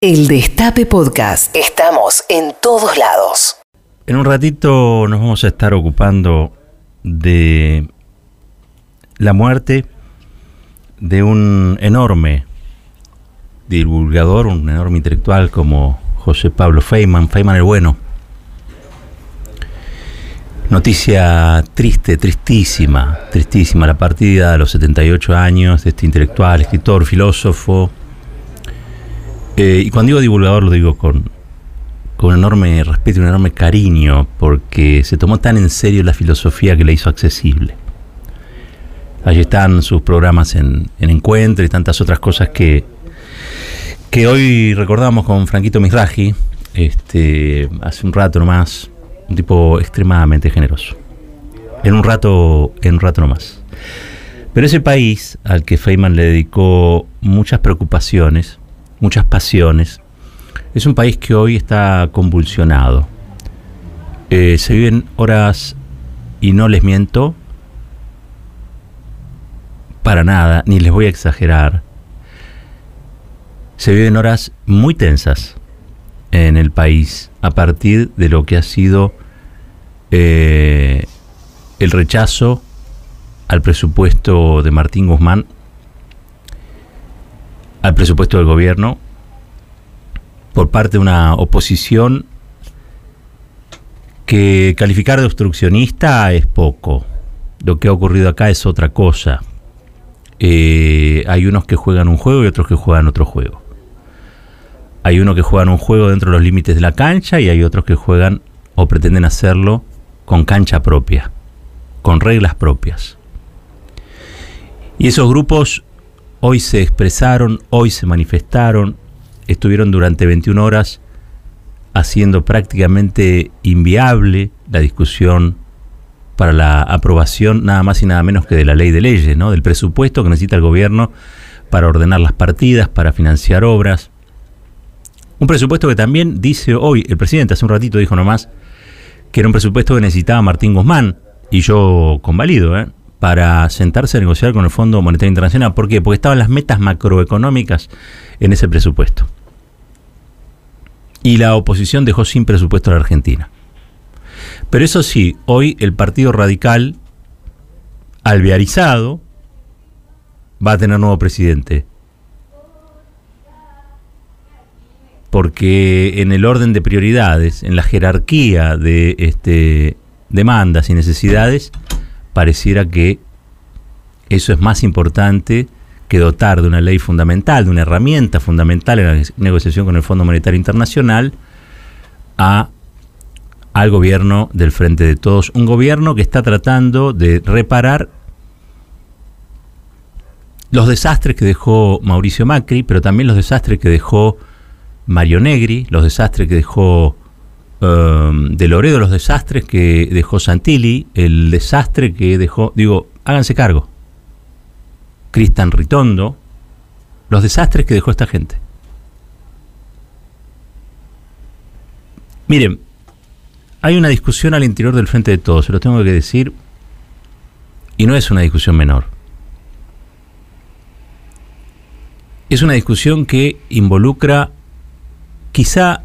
El Destape Podcast. Estamos en todos lados. En un ratito nos vamos a estar ocupando de la muerte de un enorme divulgador, un enorme intelectual como José Pablo Feynman, Feynman el Bueno. Noticia triste, tristísima, tristísima, la partida a los 78 años de este intelectual, escritor, filósofo, eh, y cuando digo divulgador lo digo con, con enorme respeto y un enorme cariño, porque se tomó tan en serio la filosofía que la hizo accesible. Allí están sus programas en, Encuentro y tantas otras cosas que, que hoy recordamos con Franquito Misraji, este, hace un rato nomás, un tipo extremadamente generoso. En un rato, en un rato nomás. Pero ese país al que Feynman le dedicó muchas preocupaciones, muchas pasiones. Es un país que hoy está convulsionado. Eh, se viven horas, y no les miento, para nada, ni les voy a exagerar. Se viven horas muy tensas en el país a partir de lo que ha sido eh, el rechazo al presupuesto de Martín Guzmán al presupuesto del gobierno por parte de una oposición que calificar de obstruccionista es poco. Lo que ha ocurrido acá es otra cosa. Eh, hay unos que juegan un juego y otros que juegan otro juego. Hay unos que juegan un juego dentro de los límites de la cancha y hay otros que juegan o pretenden hacerlo con cancha propia, con reglas propias. Y esos grupos Hoy se expresaron, hoy se manifestaron, estuvieron durante 21 horas haciendo prácticamente inviable la discusión para la aprobación nada más y nada menos que de la ley de leyes, ¿no? del presupuesto que necesita el gobierno para ordenar las partidas, para financiar obras. Un presupuesto que también dice hoy, el presidente hace un ratito dijo nomás, que era un presupuesto que necesitaba Martín Guzmán, y yo convalido, ¿eh? Para sentarse a negociar con el Fondo Monetario Internacional. ¿Por qué? Porque estaban las metas macroeconómicas en ese presupuesto. Y la oposición dejó sin presupuesto a la Argentina. Pero eso sí, hoy el Partido Radical, alvearizado, va a tener nuevo presidente. Porque en el orden de prioridades, en la jerarquía de este, demandas y necesidades, pareciera que eso es más importante que dotar de una ley fundamental, de una herramienta fundamental en la negociación con el Fondo Monetario Internacional, a, al gobierno del Frente de Todos. Un gobierno que está tratando de reparar los desastres que dejó Mauricio Macri, pero también los desastres que dejó Mario Negri, los desastres que dejó Um, de Loredo, los desastres que dejó Santilli, el desastre que dejó, digo, háganse cargo. Cristian Ritondo, los desastres que dejó esta gente. Miren, hay una discusión al interior del frente de todos, se lo tengo que decir, y no es una discusión menor. Es una discusión que involucra quizá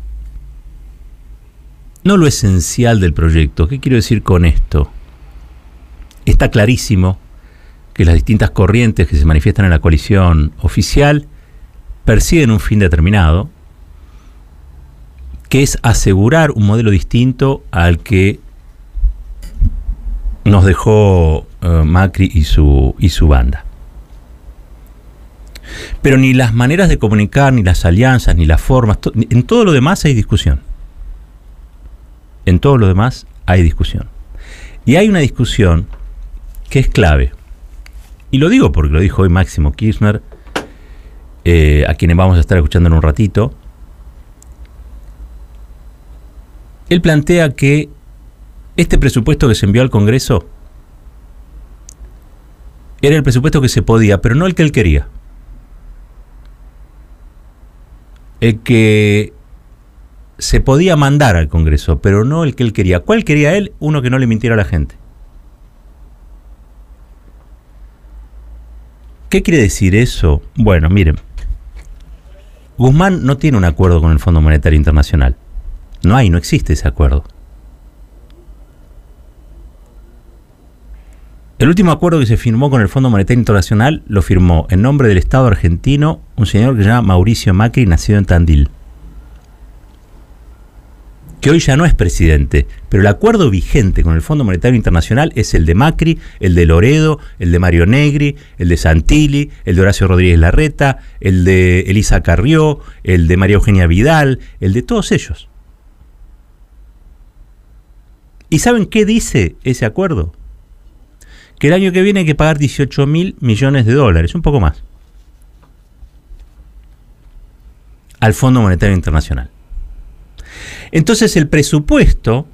no lo esencial del proyecto. ¿Qué quiero decir con esto? Está clarísimo que las distintas corrientes que se manifiestan en la coalición oficial persiguen un fin determinado, que es asegurar un modelo distinto al que nos dejó eh, Macri y su, y su banda. Pero ni las maneras de comunicar, ni las alianzas, ni las formas, en todo lo demás hay discusión. En todo lo demás hay discusión. Y hay una discusión que es clave. Y lo digo porque lo dijo hoy Máximo Kirchner, eh, a quienes vamos a estar escuchando en un ratito. Él plantea que este presupuesto que se envió al Congreso era el presupuesto que se podía, pero no el que él quería. El que se podía mandar al Congreso, pero no el que él quería. ¿Cuál quería él? Uno que no le mintiera a la gente. ¿Qué quiere decir eso? Bueno, miren. Guzmán no tiene un acuerdo con el Fondo Monetario Internacional. No hay, no existe ese acuerdo. El último acuerdo que se firmó con el Fondo Monetario Internacional lo firmó en nombre del Estado argentino un señor que se llama Mauricio Macri, nacido en Tandil que hoy ya no es presidente, pero el acuerdo vigente con el Fondo Monetario Internacional es el de Macri, el de Loredo, el de Mario Negri, el de Santilli, el de Horacio Rodríguez Larreta, el de Elisa Carrió, el de María Eugenia Vidal, el de todos ellos. ¿Y saben qué dice ese acuerdo? Que el año que viene hay que pagar 18 mil millones de dólares, un poco más, al Fondo Monetario Internacional. Entonces el presupuesto,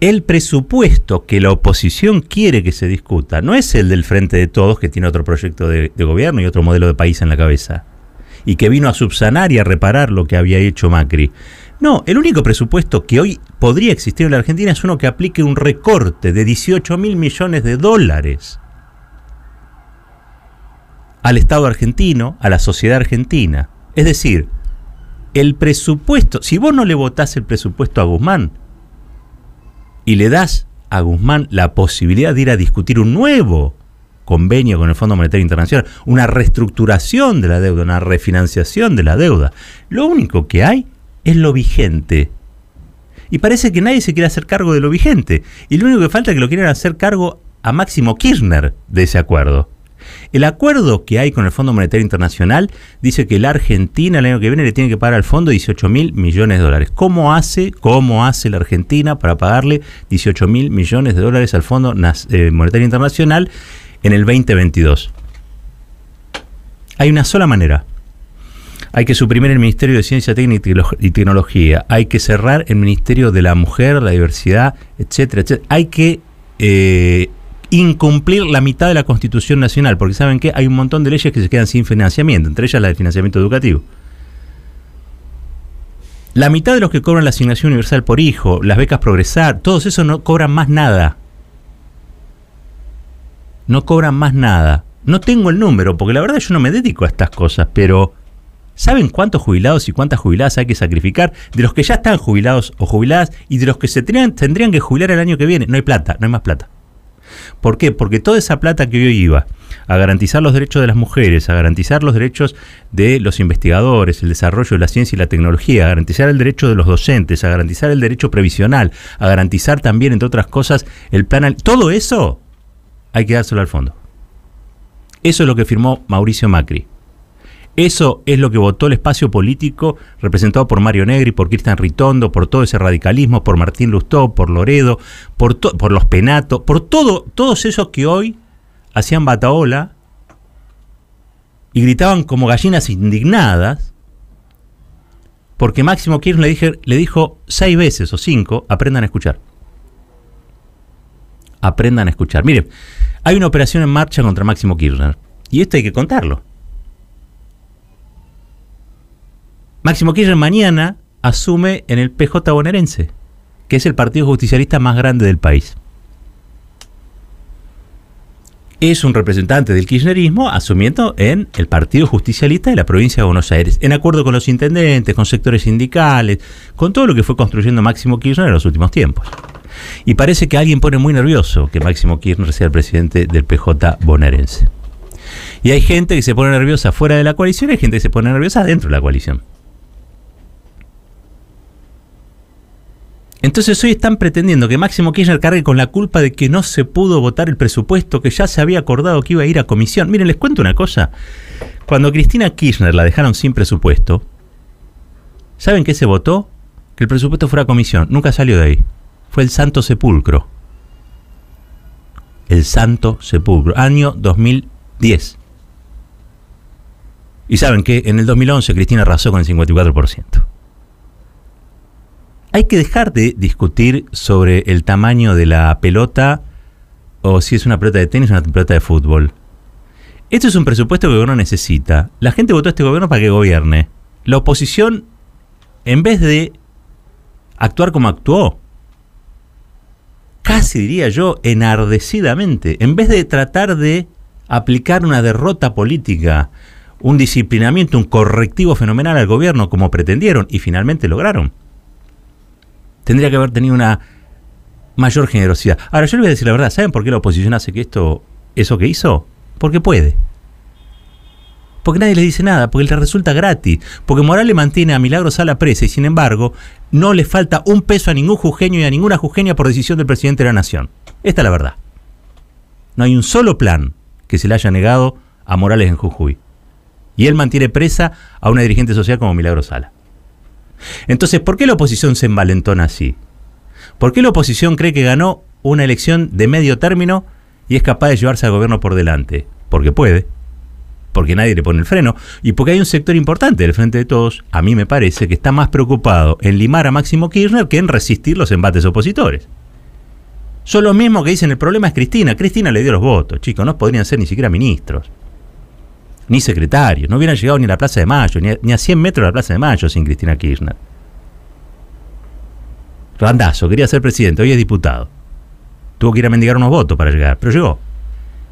el presupuesto que la oposición quiere que se discuta, no es el del Frente de Todos, que tiene otro proyecto de, gobierno y otro modelo de país en la cabeza, y que vino a subsanar y a reparar lo que había hecho Macri. No, el único presupuesto que hoy podría existir en la Argentina es uno que aplique un recorte de 18 mil millones de dólares al Estado argentino, a la sociedad argentina. Es decir, el presupuesto, si vos no le votás el presupuesto a Guzmán y le das a Guzmán la posibilidad de ir a discutir un nuevo convenio con el Fondo Monetario Internacional, una reestructuración de la deuda, una refinanciación de la deuda, lo único que hay es lo vigente. Y parece que nadie se quiere hacer cargo de lo vigente. Y lo único que falta es que lo quieran hacer cargo a Máximo Kirchner de ese acuerdo. El acuerdo que hay con el Fondo Monetario Internacional dice que la Argentina el año que viene le tiene que pagar al fondo 18 mil millones de dólares. ¿Cómo hace, cómo hace la Argentina para pagarle 18 mil millones de dólares al Fondo eh, Monetario Internacional en el 2022? Hay una sola manera. Hay que suprimir el Ministerio de Ciencia, Técnica y Tecnología. Hay que cerrar el Ministerio de la Mujer, la Diversidad, etcétera, etcétera. Hay que eh, incumplir la mitad de la Constitución Nacional, porque saben que hay un montón de leyes que se quedan sin financiamiento, entre ellas la de financiamiento educativo. La mitad de los que cobran la asignación universal por hijo, las becas progresar, todos esos no cobran más nada. No cobran más nada. No tengo el número, porque la verdad yo no me dedico a estas cosas, pero ¿saben cuántos jubilados y cuántas jubiladas hay que sacrificar de los que ya están jubilados o jubiladas y de los que se tendrían que jubilar el año que viene? No hay plata, no hay más plata. ¿Por qué? Porque toda esa plata que hoy iba a garantizar los derechos de las mujeres, a garantizar los derechos de los investigadores, el desarrollo de la ciencia y la tecnología, a garantizar el derecho de los docentes, a garantizar el derecho previsional, a garantizar también, entre otras cosas, el plan... Todo eso hay que dárselo al fondo. Eso es lo que firmó Mauricio Macri. Eso es lo que votó el espacio político representado por Mario Negri, por Cristian Ritondo, por todo ese radicalismo, por Martín Lustó, por Loredo, por, los Penatos, por todo, todos esos que hoy hacían bataola y gritaban como gallinas indignadas porque Máximo Kirchner le, le dijo seis veces o cinco, aprendan a escuchar. Aprendan a escuchar. Miren, hay una operación en marcha contra Máximo Kirchner. Y esto hay que contarlo. Máximo Kirchner mañana asume en el PJ bonaerense, que es el partido justicialista más grande del país. Es un representante del kirchnerismo asumiendo en el Partido Justicialista de la provincia de Buenos Aires, en acuerdo con los intendentes, con sectores sindicales, con todo lo que fue construyendo Máximo Kirchner en los últimos tiempos. Y parece que alguien pone muy nervioso que Máximo Kirchner sea el presidente del PJ bonaerense. Y hay gente que se pone nerviosa fuera de la coalición y hay gente que se pone nerviosa dentro de la coalición. Entonces hoy están pretendiendo que Máximo Kirchner cargue con la culpa de que no se pudo votar el presupuesto que ya se había acordado que iba a ir a comisión. Miren, les cuento una cosa. Cuando Cristina Kirchner la dejaron sin presupuesto, ¿saben qué se votó? Que el presupuesto fuera a comisión. Nunca salió de ahí. Fue el Santo Sepulcro. El Santo Sepulcro. Año 2010. Y saben que en el 2011 Cristina arrasó con el 54% hay que dejar de discutir sobre el tamaño de la pelota o si es una pelota de tenis o una pelota de fútbol. Esto es un presupuesto que el gobierno necesita. La gente votó a este gobierno para que gobierne. La oposición, en vez de actuar como actuó, casi diría yo, enardecidamente, en vez de tratar de aplicar una derrota política, un disciplinamiento, un correctivo fenomenal al gobierno como pretendieron y finalmente lograron. Tendría que haber tenido una mayor generosidad. Ahora yo le voy a decir la verdad, ¿saben por qué la oposición hace que esto, eso que hizo? Porque puede. Porque nadie le dice nada, porque le resulta gratis, porque Morales mantiene a Milagros a la presa y sin embargo no le falta un peso a ningún jujeño y a ninguna jujeña por decisión del presidente de la nación. Esta es la verdad. No hay un solo plan que se le haya negado a Morales en Jujuy. Y él mantiene presa a una dirigente social como Milagro Sala. Entonces, ¿por qué la oposición se envalentona así? ¿Por qué la oposición cree que ganó una elección de medio término y es capaz de llevarse al gobierno por delante? Porque puede, porque nadie le pone el freno y porque hay un sector importante del Frente de Todos, a mí me parece, que está más preocupado en limar a Máximo Kirchner que en resistir los embates opositores. Son los mismos que dicen el problema es Cristina. Cristina le dio los votos, chicos, no podrían ser ni siquiera ministros, ni secretarios, no hubieran llegado ni a la Plaza de Mayo, ni a, ni a 100 metros de la Plaza de Mayo sin Cristina Kirchner. Randazo, quería ser presidente, hoy es diputado. Tuvo que ir a mendigar unos votos para llegar, pero llegó.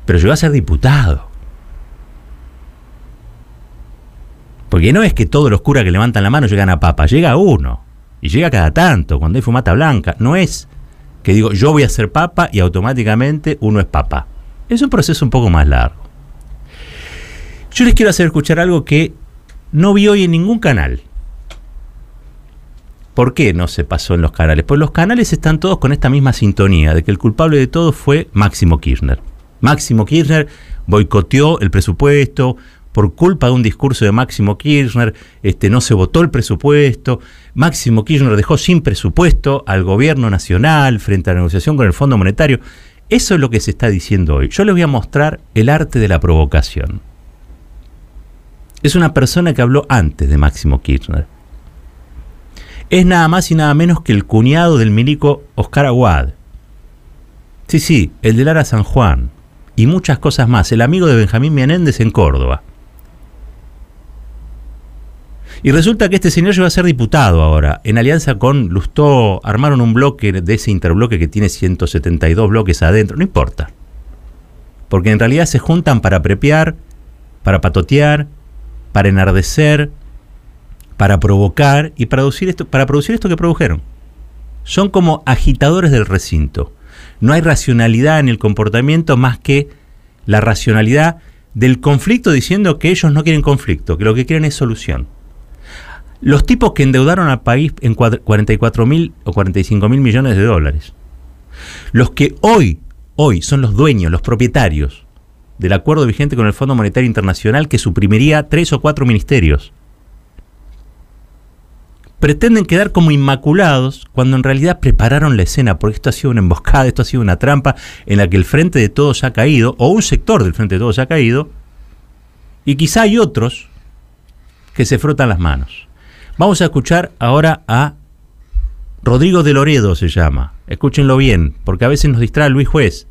Pero llegó a ser diputado. Porque no es que todos los curas que levantan la mano llegan a papa, llega uno. Y llega cada tanto, cuando hay fumata blanca. No es que digo, yo voy a ser papa y automáticamente uno es papa. Es un proceso un poco más largo. Yo les quiero hacer escuchar algo que no vi hoy en ningún canal. ¿Por qué no se pasó en los canales? Pues los canales están todos con esta misma sintonía, de que el culpable de todo fue Máximo Kirchner. Máximo Kirchner boicoteó el presupuesto, por culpa de un discurso de Máximo Kirchner, este, no se votó el presupuesto, Máximo Kirchner dejó sin presupuesto al gobierno nacional frente a la negociación con el Fondo Monetario. Eso es lo que se está diciendo hoy. Yo les voy a mostrar el arte de la provocación. Es una persona que habló antes de Máximo Kirchner es nada más y nada menos que el cuñado del milico Oscar Aguad. Sí, sí, el de Lara San Juan. Y muchas cosas más, el amigo de Benjamín Menéndez en Córdoba. Y resulta que este señor llegó a ser diputado ahora. En alianza con Lustó armaron un bloque de ese interbloque que tiene 172 bloques adentro. No importa. Porque en realidad se juntan para prepiar, para patotear, para enardecer, para provocar y para producir esto, para producir esto que produjeron. Son como agitadores del recinto. No hay racionalidad en el comportamiento más que la racionalidad del conflicto diciendo que ellos no quieren conflicto, que lo que quieren es solución. Los tipos que endeudaron al país en 44 mil o 45 mil millones de dólares. Los que hoy, hoy son los dueños, los propietarios del acuerdo vigente con el Fondo Monetario Internacional que suprimiría tres o cuatro ministerios pretenden quedar como inmaculados cuando en realidad prepararon la escena, porque esto ha sido una emboscada, esto ha sido una trampa en la que el frente de todos ha caído, o un sector del frente de todos ha caído, y quizá hay otros que se frotan las manos. Vamos a escuchar ahora a Rodrigo de Loredo, se llama. Escúchenlo bien, porque a veces nos distrae Luis Juez.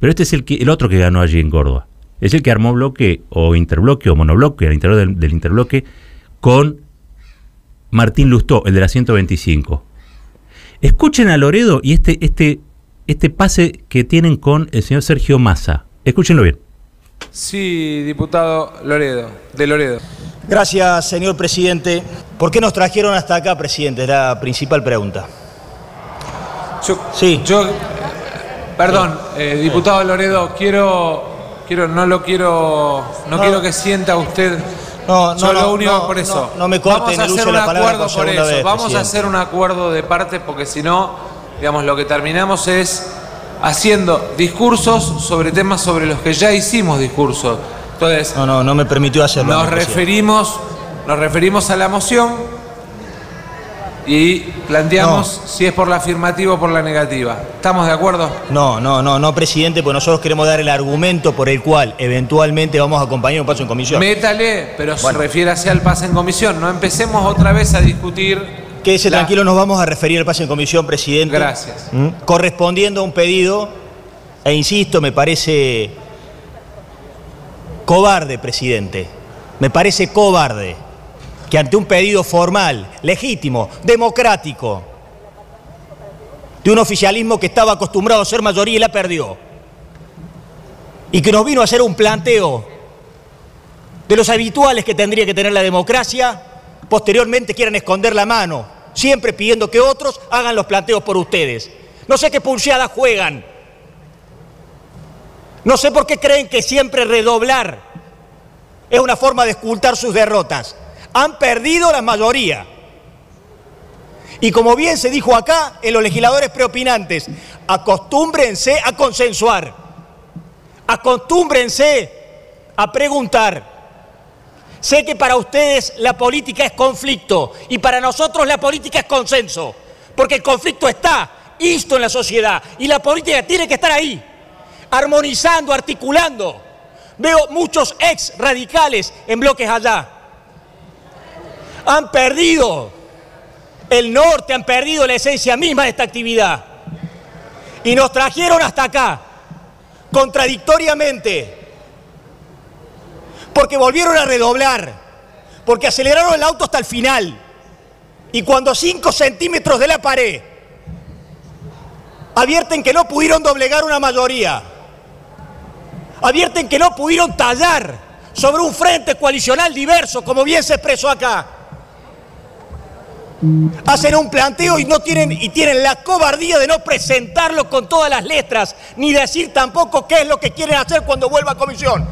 Pero este es el, que, el otro que ganó allí en Córdoba. Es el que armó bloque o interbloque o monobloque al interior del, del interbloque con Martín Lustó, el de la 125. Escuchen a Loredo y este, este, este pase que tienen con el señor Sergio Massa. Escúchenlo bien. Sí, diputado Loredo, de Loredo. Gracias, señor presidente. ¿Por qué nos trajeron hasta acá, presidente? Es la principal pregunta. Yo, Sí. Yo, perdón, eh, diputado Loredo, quiero, quiero, no lo quiero, no, No. quiero que sienta usted. No, no, Yo lo no, único no, por eso. no, no me corten Vamos a hacer un acuerdo por eso. vez, Vamos a hacer un acuerdo de parte porque si no, digamos, lo que terminamos es haciendo discursos sobre temas sobre los que ya hicimos discursos. Entonces, No, no, no me permitió hacerlo. Nos referimos, nos referimos a la moción y planteamos si es por la afirmativa o por la negativa. ¿Estamos de acuerdo? No, no, no, no, presidente, pues nosotros queremos dar el argumento por el cual eventualmente vamos a acompañar un paso en comisión. Métale, pero Bueno. refiérase al pase en comisión. No empecemos otra vez a discutir. Quédese la- tranquilo, nos vamos a referir al paso en comisión, presidente. Gracias. ¿Mm? Correspondiendo a un pedido, e insisto, me parece cobarde, presidente. Me parece cobarde que ante un pedido formal, legítimo, democrático, de un oficialismo que estaba acostumbrado a ser mayoría y la perdió, y que nos vino a hacer un planteo de los habituales que tendría que tener la democracia, posteriormente quieran esconder la mano, siempre pidiendo que otros hagan los planteos por ustedes. No sé qué pulseada juegan. No sé por qué creen que siempre redoblar es una forma de ocultar sus derrotas. Han perdido la mayoría. Y como bien se dijo acá, en los legisladores preopinantes, acostúmbrense a consensuar, acostúmbrense a preguntar. Sé que para ustedes la política es conflicto y para nosotros la política es consenso, porque el conflicto está insto en la sociedad y la política tiene que estar ahí, armonizando, articulando. Veo muchos ex radicales en bloques allá. Han perdido el norte, han perdido la esencia misma de esta actividad. Y nos trajeron hasta acá, contradictoriamente, porque volvieron a redoblar, porque aceleraron el auto hasta el final. Y cuando a 5 centímetros de la pared advierten que no pudieron doblegar una mayoría, advierten que no pudieron tallar sobre un frente coalicional diverso, como bien se expresó acá. Hacen un planteo y no tienen y tienen la cobardía de no presentarlo con todas las letras, ni decir tampoco qué es lo que quieren hacer cuando vuelva a comisión.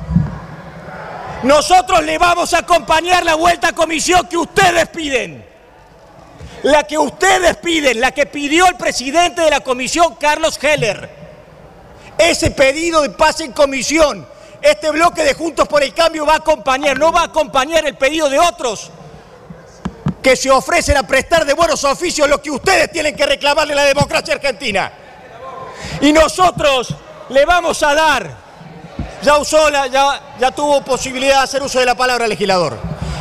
Nosotros le vamos a acompañar la vuelta a comisión que ustedes piden. La que ustedes piden, la que pidió el presidente de la comisión, Carlos Heller. Ese pedido de paz en comisión, este bloque de Juntos por el Cambio va a acompañar, no va a acompañar el pedido de otros que se ofrecen a prestar de buenos oficios lo que ustedes tienen que reclamarle a la democracia argentina. Y nosotros le vamos a dar, ya usó la, ya, ya tuvo posibilidad de hacer uso de la palabra legislador.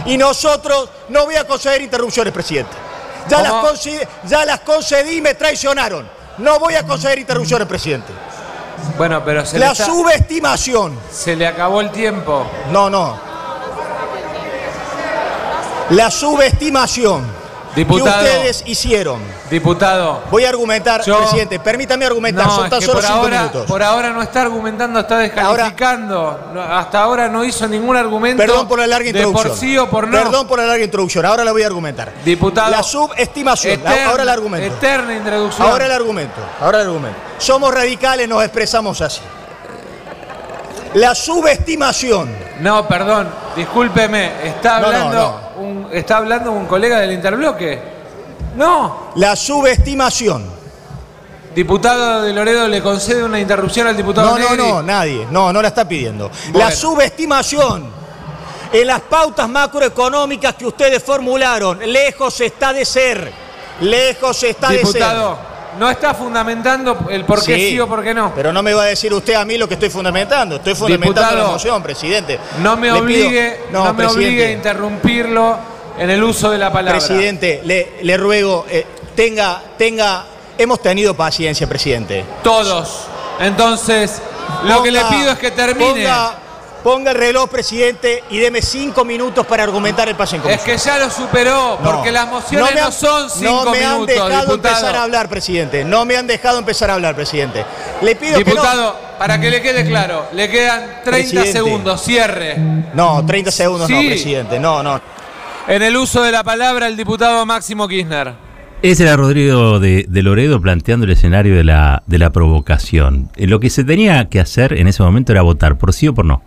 Y nosotros no voy a conceder interrupciones, presidente. Ya las, concedí, ya las concedí y me traicionaron. No voy a conceder interrupciones, presidente. Bueno, pero se La le está- subestimación. se le acabó el tiempo. No, no. La subestimación Diputado. que ustedes hicieron. Diputado. Voy a argumentar, Yo- presidente. Permítame argumentar, No, son es tan que solo por cinco ahora, minutos. por ahora no está argumentando, está descalificando. Hasta ahora no hizo ningún argumento Perdón por la larga de introducción. por sí o por no. Perdón por la larga introducción. Ahora la voy a argumentar. Diputado. La subestimación. Eterna- ahora el argumento. Eterna introducción. Ahora el argumento. Ahora el argumento. Somos radicales, nos expresamos así. La subestimación. No, perdón, discúlpeme, está No, no, hablando, Un, está hablando un colega del interbloque. No, La subestimación. diputado de Loredo le concede una interrupción al diputado No, no, Negri. no, nadie. No, no la está pidiendo. Bueno. La subestimación en las pautas macroeconómicas que ustedes formularon, lejos está de ser. Lejos está Diputado, de ser. no está fundamentando el por qué sí, o por qué no. Pero no me va a decir usted a mí lo que estoy fundamentando. Estoy fundamentando Diputado, la emoción, presidente. No me obligue, no, me obligue a interrumpirlo en el uso de la palabra. Presidente, le, le ruego, eh, tenga, tenga, hemos tenido paciencia, presidente. Todos. Entonces, lo que le pido es que termine. Ponga, ponga el reloj, presidente, y deme cinco minutos para argumentar el pase en Es comisión. que ya lo superó, No. porque las mociones me no, han- son cinco No me han minutos, dejado diputado. empezar a hablar, presidente. No me han dejado empezar a hablar, presidente. Le pido Diputado, para que le quede claro, le quedan 30 Presidente. segundos, cierre. no. No, 30 segundos no, presidente. No, no. En el uso de la palabra, el diputado Máximo Kirchner. Ese era Rodrigo de, Loredo planteando el escenario de la, de la provocación. Eh, Lo que se tenía que hacer en ese momento era votar por sí o por no.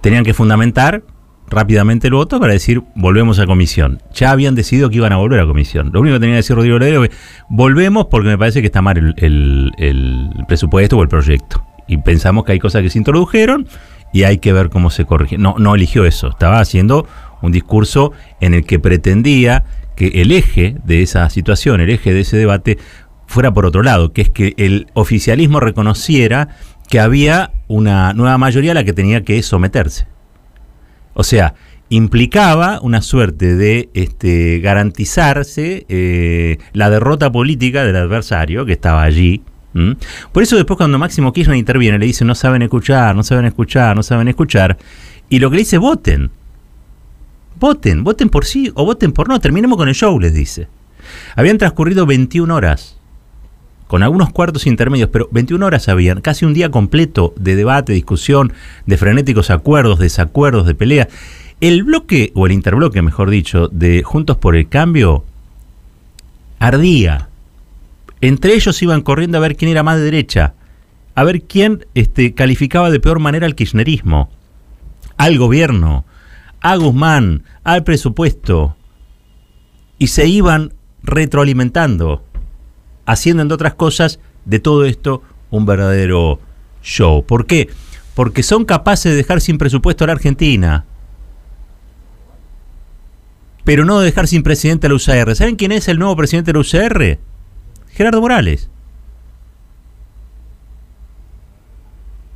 Tenían que fundamentar rápidamente el voto para decir volvemos a comisión. Ya habían decidido que iban a volver a comisión. Lo único que tenía que decir Rodrigo Loredo es volvemos porque me parece que está mal el, el- el presupuesto o el proyecto. Y pensamos que hay cosas que se introdujeron y hay que ver cómo se corrige. No, no eligió eso. Estaba haciendo un discurso en el que pretendía que el eje de esa situación, el eje de ese debate, fuera por otro lado, que es que el oficialismo reconociera que había una nueva mayoría a la que tenía que someterse. O sea, implicaba una suerte de este, garantizarse eh, la derrota política del adversario que estaba allí. Por eso después cuando Máximo Kirchner interviene le dice no saben escuchar, no saben escuchar, no saben escuchar. Y lo que le dice voten. Voten, voten por sí o voten por no. Terminemos con el show, les dice. Habían transcurrido 21 horas con algunos cuartos intermedios, pero 21 horas habían, casi un día completo de debate, discusión, de frenéticos acuerdos, desacuerdos, de pelea. El bloque, o el interbloque, mejor dicho, de Juntos por el Cambio, ardía. Entre ellos iban corriendo a ver quién era más de derecha, a ver quién este, calificaba de peor manera al kirchnerismo, al gobierno, a Guzmán, al presupuesto, y se iban retroalimentando, haciendo, entre otras cosas, de todo esto un verdadero show. ¿Por qué? Porque son capaces de dejar sin presupuesto a la Argentina, pero no de dejar sin presidente a la UCR. ¿Saben quién es el nuevo presidente de la UCR? Gerardo Morales.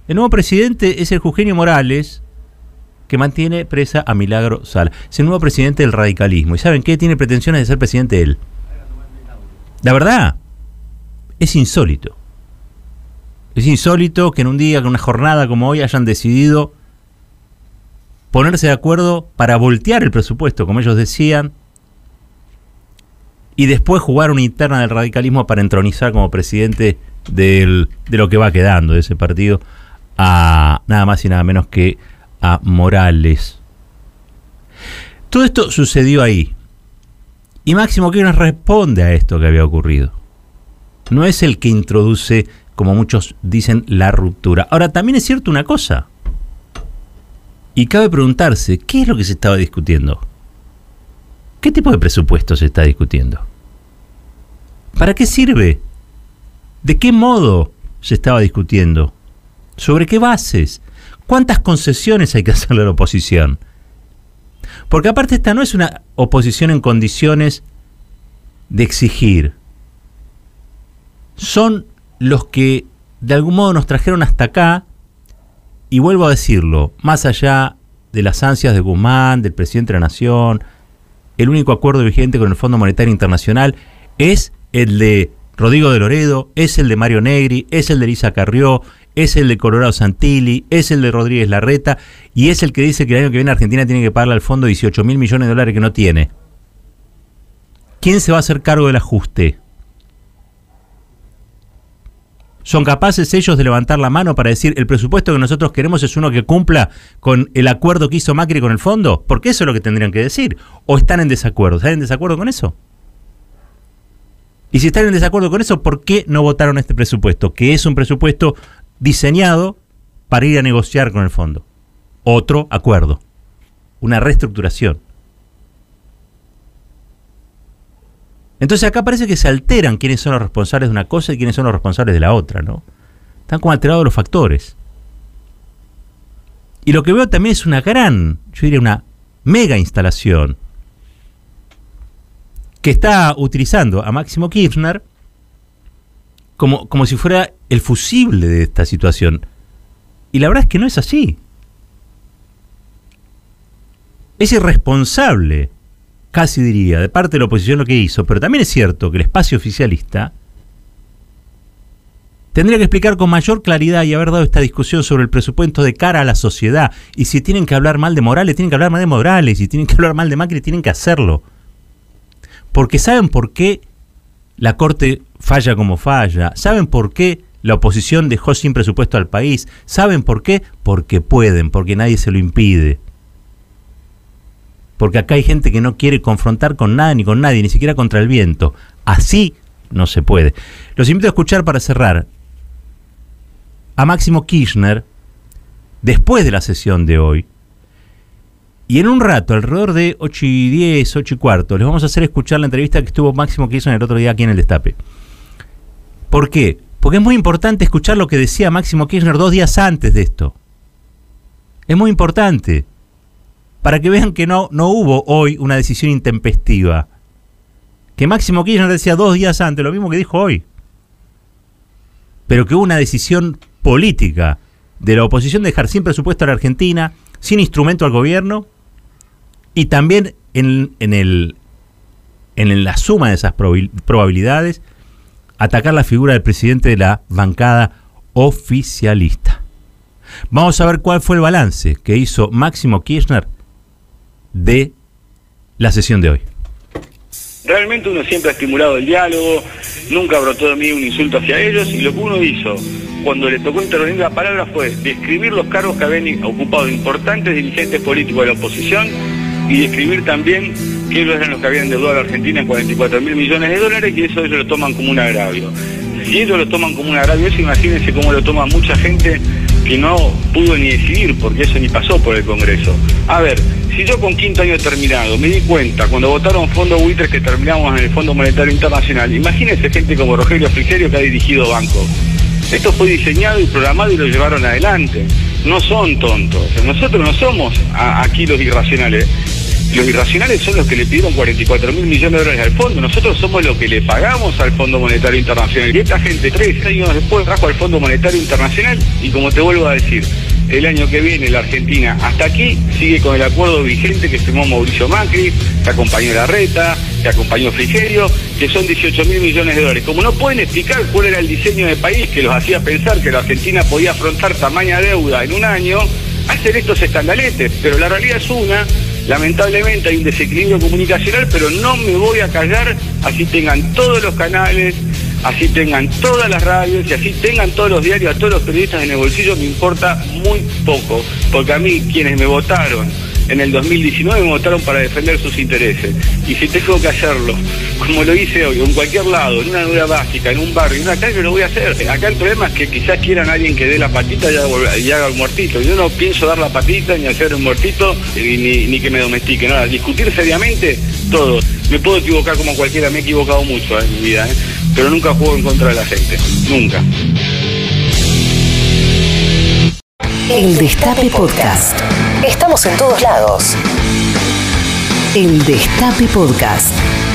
El nuevo presidente es el Eugenio Morales, que mantiene presa a Milagro Sala. Es el nuevo presidente del radicalismo. ¿Y saben qué? Tiene pretensiones de ser presidente él. La verdad, es insólito. Es insólito que en un día, con una jornada como hoy, hayan decidido ponerse de acuerdo para voltear el presupuesto, como ellos decían, y después jugar una interna del radicalismo para entronizar como presidente de lo que va quedando de ese partido a nada más y nada menos que a Morales. Todo esto sucedió ahí. Y Máximo Kirchner responde a esto que había ocurrido. No es el que introduce, como muchos dicen, la ruptura. Ahora, también es cierto una cosa. Y cabe preguntarse, ¿qué es lo que se estaba discutiendo? ¿Qué tipo de presupuesto se está discutiendo? ¿Para qué sirve? ¿De qué modo se estaba discutiendo? ¿Sobre qué bases? ¿Cuántas concesiones hay que hacerle a la oposición? Porque aparte esta no es una oposición en condiciones de exigir. Son los que de algún modo nos trajeron hasta acá, y vuelvo a decirlo, más allá de las ansias de Guzmán, del presidente de la Nación, el único acuerdo vigente con el Fondo Monetario Internacional es el de Rodrigo de Loredo, es el de Mario Negri, es el de Elisa Carrió, es el de Colorado Santilli, es el de Rodríguez Larreta y es el que dice que el año que viene Argentina tiene que pagarle al fondo 18 mil millones de dólares que no tiene. ¿Quién se va a hacer cargo del ajuste? ¿Son capaces ellos de levantar la mano para decir el presupuesto que nosotros queremos es uno que cumpla con el acuerdo que hizo Macri con el fondo? Porque eso es lo que tendrían que decir. ¿O están en desacuerdo? ¿Están en desacuerdo con eso? Y si están en desacuerdo con eso, ¿por qué no votaron este presupuesto? Que es un presupuesto diseñado para ir a negociar con el fondo. Otro acuerdo, una reestructuración. Entonces acá parece que se alteran quiénes son los responsables de una cosa y quiénes son los responsables de la otra, ¿no? Están como alterados los factores. Y lo que veo también es una gran, yo diría una mega instalación que está utilizando a Máximo Kirchner como, como si fuera el fusible de esta situación. Y la verdad es que no es así. Es irresponsable, casi diría, de parte de la oposición lo que hizo, pero también es cierto que el espacio oficialista tendría que explicar con mayor claridad y haber dado esta discusión sobre el presupuesto de cara a la sociedad. Y si tienen que hablar mal de Morales, tienen que hablar mal de Morales. Y si tienen que hablar mal de Macri, tienen que hacerlo. Porque saben por qué la Corte falla como falla. ¿Saben por qué la oposición dejó sin presupuesto al país? ¿Saben por qué? Porque pueden, porque nadie se lo impide. Porque acá hay gente que no quiere confrontar con nada ni con nadie, ni siquiera contra el viento. Así no se puede. Los invito a escuchar para cerrar a Máximo Kirchner después de la sesión de hoy. Y en un rato, alrededor de 8 y 10, 8 y cuarto, les vamos a hacer escuchar la entrevista que estuvo Máximo Kirchner el otro día aquí en el Destape. ¿Por qué? Porque es muy importante escuchar lo que decía Máximo Kirchner dos días antes de esto. Es muy importante. Para que vean que no, no hubo hoy una decisión intempestiva. Que Máximo Kirchner decía dos días antes, lo mismo que dijo hoy. Pero que hubo una decisión política de la oposición de dejar sin presupuesto a la Argentina, sin instrumento al gobierno, y también en, en, el, en la suma de esas probabilidades atacar la figura del presidente de la bancada oficialista. Vamos a ver cuál fue el balance que hizo Máximo Kirchner de la sesión de hoy. Realmente uno siempre ha estimulado el diálogo, nunca brotó de mí un insulto hacia ellos y lo que uno hizo cuando le tocó intervenir la palabra fue describir los cargos que habían ocupado importantes dirigentes políticos de la oposición y describir también ellos eran los que habían endeudado a la Argentina en 44 mil millones de dólares y eso ellos lo toman como un agravio. Si ellos lo toman como un agravio, eso imagínense cómo lo toma mucha gente que no pudo ni decidir porque eso ni pasó por el Congreso. A ver, si yo con quinto año terminado me di cuenta cuando votaron Fondo buitres que terminamos en el Fondo Monetario Internacional, imagínense gente como Rogelio Frigerio que ha dirigido bancos. Esto fue diseñado y programado y lo llevaron adelante. No son tontos. Nosotros no somos aquí los irracionales. Los irracionales son los que le pidieron 44 mil millones de dólares al fondo. Nosotros somos los que le pagamos al Fondo Monetario Internacional. Y esta gente tres años después trajo al Fondo Monetario Internacional y como te vuelvo a decir, el año que viene la Argentina hasta aquí sigue con el acuerdo vigente que firmó Mauricio Macri, que acompañó la Reta, que acompañó Frigerio, que son 18 mil millones de dólares. Como no pueden explicar cuál era el diseño de país que los hacía pensar que la Argentina podía afrontar tamaña deuda en un año, hacen estos escandaletes, pero la realidad es una Lamentablemente hay un desequilibrio comunicacional, pero no me voy a callar, así tengan todos los canales, así tengan todas las radios y así tengan todos los diarios, a todos los periodistas en el bolsillo, me importa muy poco, porque a mí quienes me votaron en el 2019 me votaron para defender sus intereses. Y si tengo que hacerlo, como lo hice hoy, en cualquier lado, en una dura básica, en un barrio, en una calle, lo voy a hacer. Acá el problema es que quizás quieran alguien que dé la patita y haga, el muertito. Yo no pienso dar la patita ni hacer un muertito ni, ni que me domestique. Nada, discutir seriamente todo. Me puedo equivocar como cualquiera, me he equivocado mucho en mi vida, ¿eh? pero nunca juego en contra de la gente. Nunca. El Destape Podcast. Estamos en todos lados. El Destape Podcast.